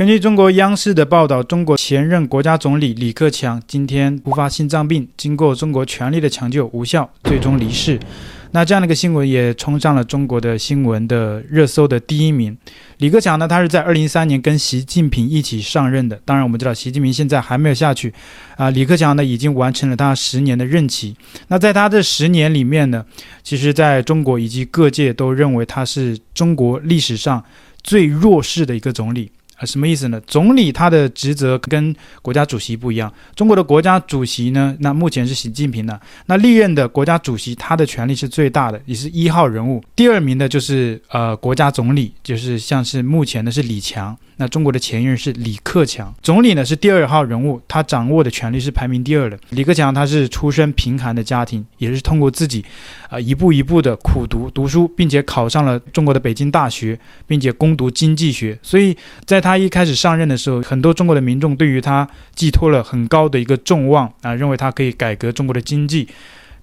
根据中国央视的报道，中国前任国家总理李克强今天突发心脏病，经过中国全力的抢救无效，最终离世。那这样的一个新闻也冲上了中国的新闻的热搜的第一名。李克强呢，他是在二零一三年跟习近平一起上任的。当然，我们知道习近平现在还没有下去，啊，李克强呢已经完成了他十年的任期。那在他这十年里面呢，其实在中国以及各界都认为他是中国历史上最弱势的一个总理。啊，什么意思呢？总理他的职责跟国家主席不一样。中国的国家主席呢，那目前是习近平的。那历任的国家主席，他的权力是最大的，也是一号人物。第二名的就是呃国家总理，就是像是目前的是李强。那中国的前任是李克强，总理呢是第二号人物，他掌握的权力是排名第二的。李克强他是出身贫寒的家庭，也是通过自己啊、一步一步的苦读读书，并且考上了中国的北京大学，并且攻读经济学。所以在他一开始上任的时候，很多中国的民众对于他寄托了很高的一个众望啊、认为他可以改革中国的经济。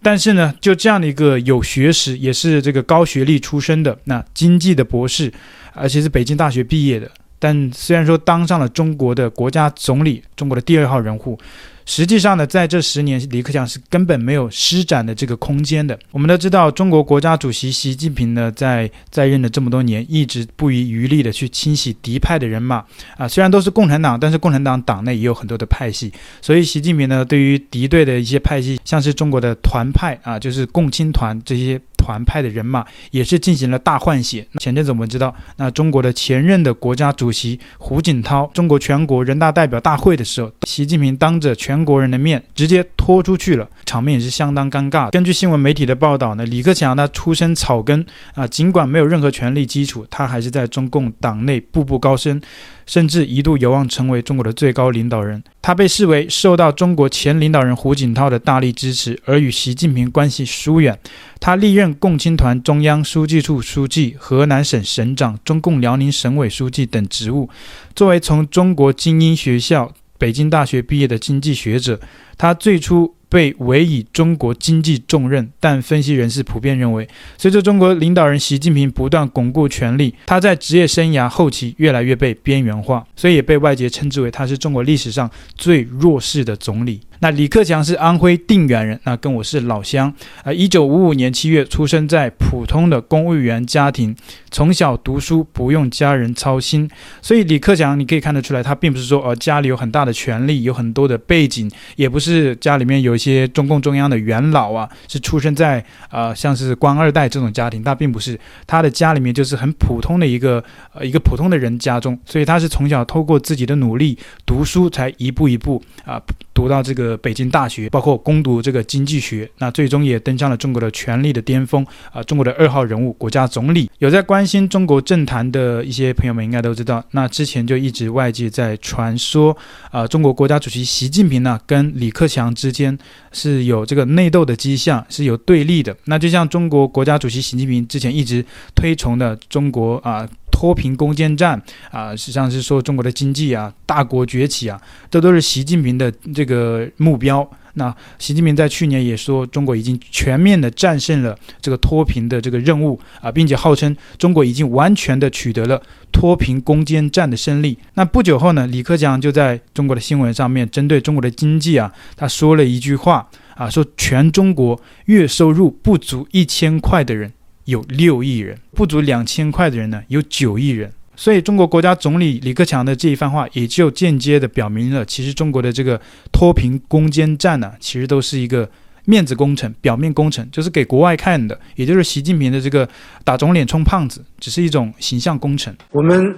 但是呢，就这样的一个有学识，也是这个高学历出身的那经济的博士，而且是北京大学毕业的。但虽然说当上了中国的国家总理，中国的第二号人物，实际上呢，在这十年，李克强是根本没有施展的这个空间的。我们都知道，中国国家主席习近平呢，在在任的这么多年，一直不遗余力的去清洗敌派的人马啊。虽然都是共产党，但是共产党党内也有很多的派系，所以习近平呢，对于敌对的一些派系，像是中国的团派啊，就是共青团这些。团派的人马也是进行了大换血。前阵子我们知道，那中国的前任的国家主席胡锦涛，中国全国人大代表大会的时候，习近平当着全国人的面直接拖出去了，场面也是相当尴尬。根据新闻媒体的报道呢，李克强他出身草根啊，尽管没有任何权力基础，他还是在中共党内步步高升。甚至一度有望成为中国的最高领导人。他被视为受到中国前领导人胡锦涛的大力支持，而与习近平关系疏远。他历任共青团中央书记处书记、河南省省长、中共辽宁省委书记等职务。作为从中国精英学校北京大学毕业的经济学者，他最初。被委以中国经济重任，但分析人士普遍认为，随着中国领导人习近平不断巩固权力，他在职业生涯后期越来越被边缘化，所以也被外界称之为他是中国历史上最弱势的总理。那李克强是安徽定远人，那跟我是老乡。啊，一九五五年七月出生在普通的公务员家庭，从小读书不用家人操心，所以李克强你可以看得出来，他并不是说呃家里有很大的权力，有很多的背景，也不是家里面有一些中共中央的元老啊，是出生在呃像是官二代这种家庭，他并不是，他的家里面就是很普通的一个呃一个普通的人家中，所以他是从小透过自己的努力读书，才一步一步啊、读到这个。呃北京大学，包括攻读这个经济学，那最终也登上了中国的权力的巅峰啊！中国的二号人物，国家总理。有在关心中国政坛的一些朋友们应该都知道，那之前就一直外界在传说啊，中国国家主席习近平呢跟李克强之间是有这个内斗的迹象，是有对立的。那就像中国国家主席习近平之前一直推崇的中国啊。脱贫攻坚战啊，实际上是说中国的经济啊，大国崛起啊，这都是习近平的这个目标。那习近平在去年也说，中国已经全面的战胜了这个脱贫的这个任务啊，并且号称中国已经完全的取得了脱贫攻坚战的胜利。那不久后呢，李克强就在中国的新闻上面针对中国的经济啊，他说了一句话啊，说全中国月收入不足一千块的人。有六亿人，不足两千块的人呢，有九亿人。所以，中国国家总理李克强的这一番话，也就间接的表明了，其实中国的这个脱贫攻坚战呢，其实都是一个面子工程、表面工程，就是给国外看的，也就是习近平的这个打肿脸充胖子，只是一种形象工程。我们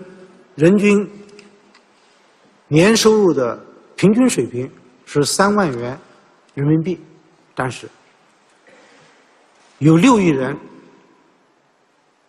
人均年收入的平均水平是三万元人民币，但是有六亿人。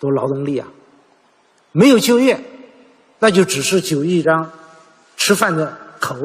多劳动力啊，没有就业，那就只是就一张吃饭的口。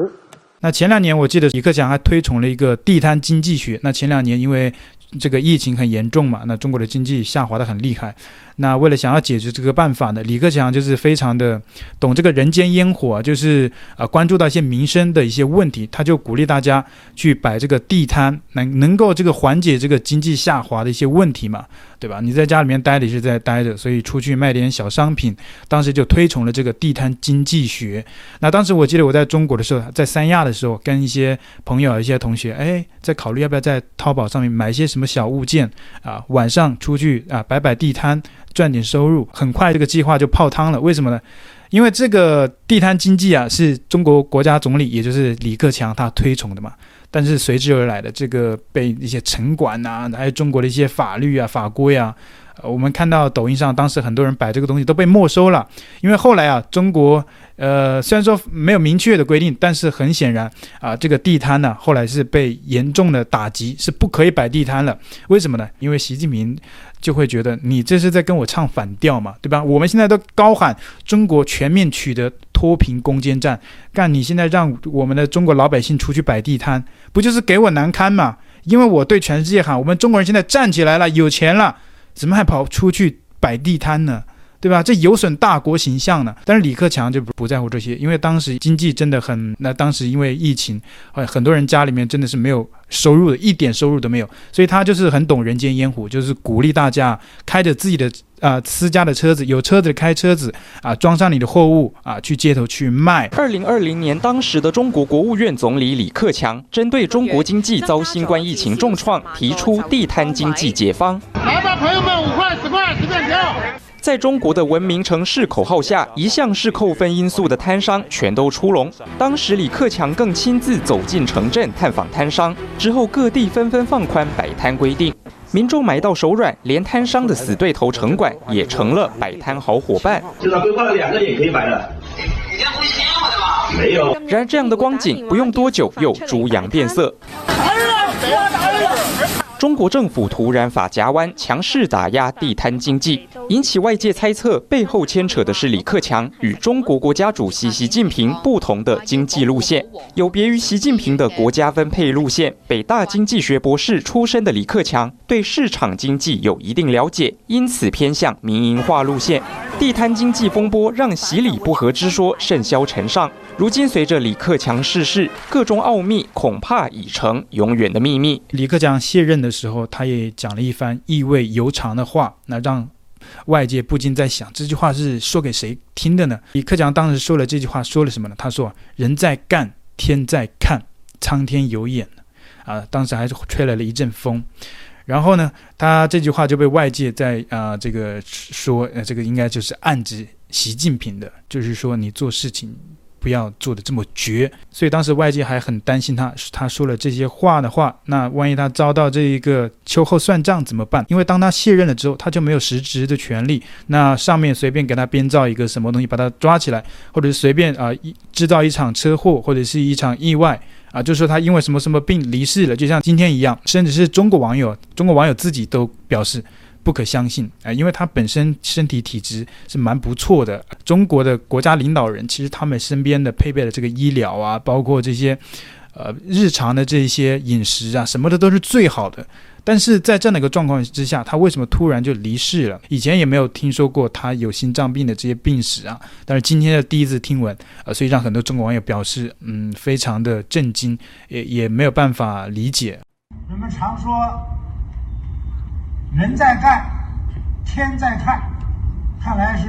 那前两年我记得李克强还推崇了一个地摊经济学。那前两年因为这个疫情很严重嘛，那中国的经济下滑得很厉害。那为了想要解决这个办法呢，李克强就是非常的懂这个人间烟火，就是啊关注到一些民生的一些问题，他就鼓励大家去摆这个地摊，能能够这个缓解这个经济下滑的一些问题嘛，对吧？你在家里面待着也是在待着，所以出去卖点小商品，当时就推崇了这个地摊经济学。那当时我记得我在中国的时候，在三亚的时候，跟一些朋友、一些同学，哎，在考虑要不要在淘宝上面买一些什么小物件啊，晚上出去啊摆摆地摊。赚点收入，很快这个计划就泡汤了。为什么呢？因为这个地摊经济啊，是中国国家总理，也就是李克强他推崇的嘛。但是随之而来的这个被一些城管呐，还有中国的一些法律啊、法规啊，我们看到抖音上当时很多人摆这个东西都被没收了。因为后来啊，中国呃虽然说没有明确的规定，但是很显然啊，这个地摊呢后来是被严重的打击，是不可以摆地摊了。为什么呢？因为习近平。就会觉得你这是在跟我唱反调嘛，对吧？我们现在都高喊中国全面取得脱贫攻坚战，干你现在让我们的中国老百姓出去摆地摊，不就是给我难堪吗？因为我对全世界喊，我们中国人现在站起来了，有钱了，怎么还跑出去摆地摊呢？对吧？这有损大国形象呢。但是李克强就不不在乎这些，因为当时经济真的很，那当时因为疫情，很多人家里面真的是没有收入的，一点收入都没有，所以他就是很懂人间烟火，就是鼓励大家开着自己的啊、呃、私家的车子，有车子开车子啊，装上你的货物啊，去街头去卖。二零二零年，当时的中国国务院总理李克强针对中国经济遭新冠疫情重创，提出地摊经济解方。在中国的文明城市口号下，一向是扣分因素的摊商全都出笼。当时李克强更亲自走进城镇探访摊商，之后各地纷纷放宽摆摊规定，民众买到手软，连摊商的死对头城管也成了摆摊好伙伴。至少规划了两个也可以摆了。你这不是骗我的吗？没有。然而这样的光景不用多久又猪羊变色。中国政府突然法夹弯，强势打压地摊经济，引起外界猜测，背后牵扯的是李克强与中国国家主席习近平不同的经济路线。有别于习近平的国家分配路线，北大经济学博士出身的李克强对市场经济有一定了解，因此偏向民营化路线。地摊经济风波让习李不合之说甚嚣尘上。如今随着李克强逝世，各中奥秘恐怕已成永远的秘密。李克强卸任的时候，他也讲了一番意味悠长的话，那让外界不禁在想，这句话是说给谁听的呢？李克强当时说了这句话，说了什么呢？他说：“人在干，天在看，苍天有眼。”啊，当时还是吹来了一阵风。然后呢，他这句话就被外界在啊、这个说，呃，这个应该就是暗指习近平的，就是说你做事情。不要做的这么绝，所以当时外界还很担心他，他说了这些话的话，那万一他遭到这一个秋后算账怎么办？因为当他卸任了之后，他就没有实职的权利，那上面随便给他编造一个什么东西，把他抓起来，或者是随便啊一制造一场车祸或者是一场意外啊，就说他因为什么什么病离世了，就像今天一样，甚至是中国网友，中国网友自己都表示。不可相信啊，因为他本身身体体质是蛮不错的。中国的国家领导人其实他们身边的配备的这个医疗啊，包括这些呃日常的这些饮食啊，什么的都是最好的。但是在这样的一个状况之下，他为什么突然就离世了？以前也没有听说过他有心脏病的这些病史啊。但是今天的第一次听闻，呃，所以让很多中国网友表示，嗯，非常的震惊，也也没有办法理解。人们常说。人在干，天在看，看来是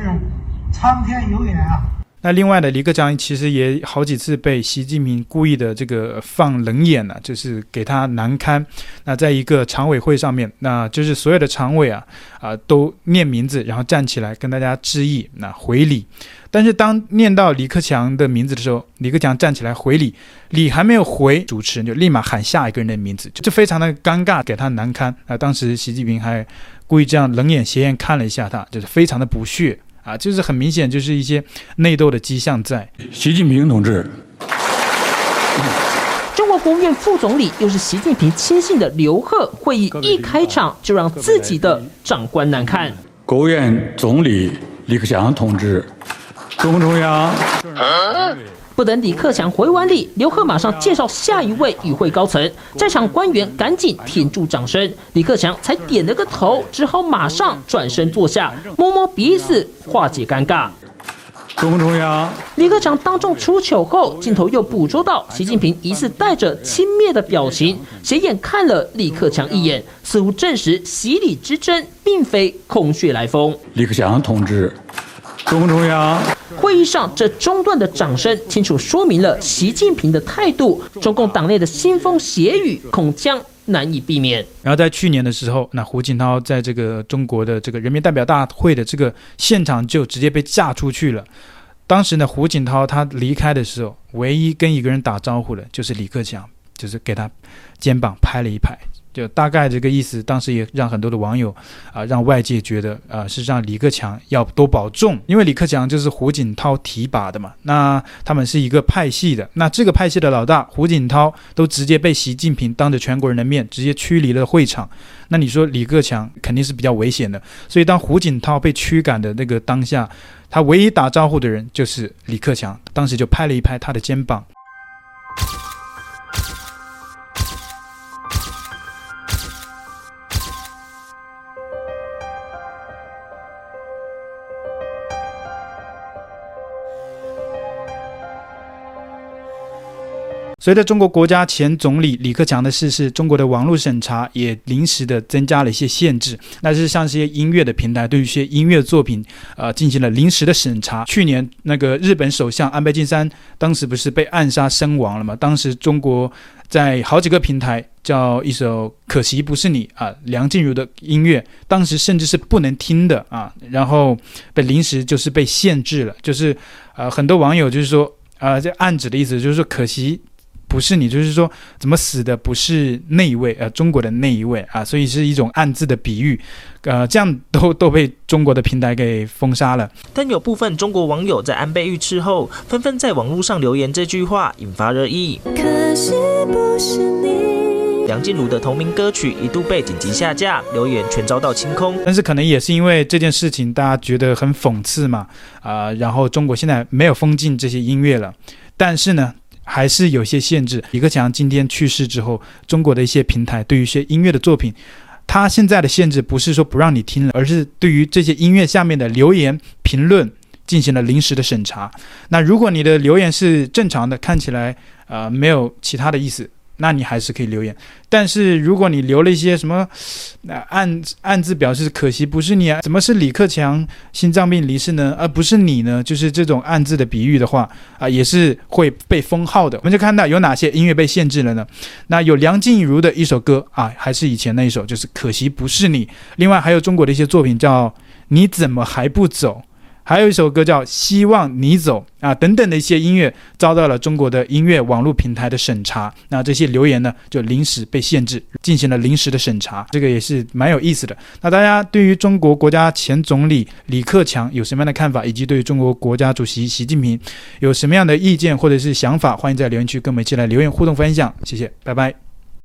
苍天有眼啊。那另外的李克强其实也好几次被习近平故意的这个放冷眼了，就是给他难堪。那在一个常委会上面，那就是所有的常委啊啊都念名字，然后站起来跟大家致意，那回礼。但是当念到李克强的名字的时候，李克强站起来回礼，礼还没有回，主持人就立马喊下一个人的名字，就非常的尴尬，给他难堪。啊，当时习近平还故意这样冷眼斜眼看了一下他，就是非常的不屑啊，就是很明显就是一些内斗的迹象在。习近平同志，中国国务院副总理又是习近平亲信的刘鹤，会议一开场就让自己的长官难看。国务院总理李克强同志。中共中央不等李克强回完礼，刘鹤马上介绍下一位与会高层，在场官员赶紧停住掌声，李克强才点了个头，只好马上转身坐下，摸摸鼻子化解尴尬。中中央，李克强当众出糗后，镜头又捕捉到习近平疑似带着轻蔑的表情，斜眼看了李克强一眼，似乎证实习李之争并非空穴来风。李克强同志，中中央。会议上这中断的掌声，清楚说明了习近平的态度。中共党内的腥风血雨，恐将难以避免。然后在去年的时候，那胡锦涛在这个中国的这个人民代表大会的这个现场就直接被架出去了。当时呢，胡锦涛他离开的时候，唯一跟一个人打招呼的就是李克强，就是给他肩膀拍了一拍，就大概这个意思。当时也让很多的网友啊、让外界觉得啊、是让李克强要多保重，因为李克强就是胡锦涛提拔的嘛。那他们是一个派系的，那这个派系的老大胡锦涛都直接被习近平当着全国人的面直接驱离了会场。那你说李克强肯定是比较危险的，所以当胡锦涛被驱赶的那个当下。他唯一打招呼的人就是李克强，当时就拍了一拍他的肩膀。随着中国国家前总理李克强的逝世，中国的网络审查也临时的增加了一些限制。那是像这些音乐的平台，对于一些音乐作品，呃，进行了临时的审查。去年那个日本首相安倍晋三当时不是被暗杀身亡了吗？当时中国在好几个平台叫一首《可惜不是你》啊，梁静茹的音乐，当时甚至是不能听的啊，然后被临时就是被限制了。就是呃，很多网友就是说，呃，这暗指的意思就是说，可惜。不是你，就是说怎么死的不是那一位，呃，中国的那一位啊，所以是一种暗自的比喻，呃，这样都 都被中国的平台给封杀了。但有部分中国网友在安倍遇刺后，纷纷在网络上留言这句话，引发热议。可是不是你。梁静茹的同名歌曲一度被紧急下架，留言全遭到清空。但是可能也是因为这件事情，大家觉得很讽刺嘛，啊、呃，然后中国现在没有封禁这些音乐了，但是呢。还是有些限制。李克强今天去世之后，中国的一些平台对于一些音乐的作品，他现在的限制不是说不让你听了，而是对于这些音乐下面的留言评论进行了临时的审查。那如果你的留言是正常的，看起来呃没有其他的意思。那你还是可以留言，但是如果你留了一些什么，那暗暗自表示可惜不是你啊，怎么是李克强心脏病离世呢？而不是你呢？就是这种暗自的比喻的话啊，也是会被封号的。我们就看到有哪些音乐被限制了呢？那有梁静茹的一首歌啊，还是以前那一首，就是可惜不是你。另外还有中国的一些作品叫你怎么还不走？还有一首歌叫《希望你走》啊，等等的一些音乐遭到了中国的音乐网络平台的审查，那这些留言呢就临时被限制，进行了临时的审查，这个也是蛮有意思的。那大家对于中国国家前总理李克强有什么样的看法，以及对于中国国家主席习近平有什么样的意见或者是想法，欢迎在留言区跟我们一起来留言互动分享，谢谢，拜拜。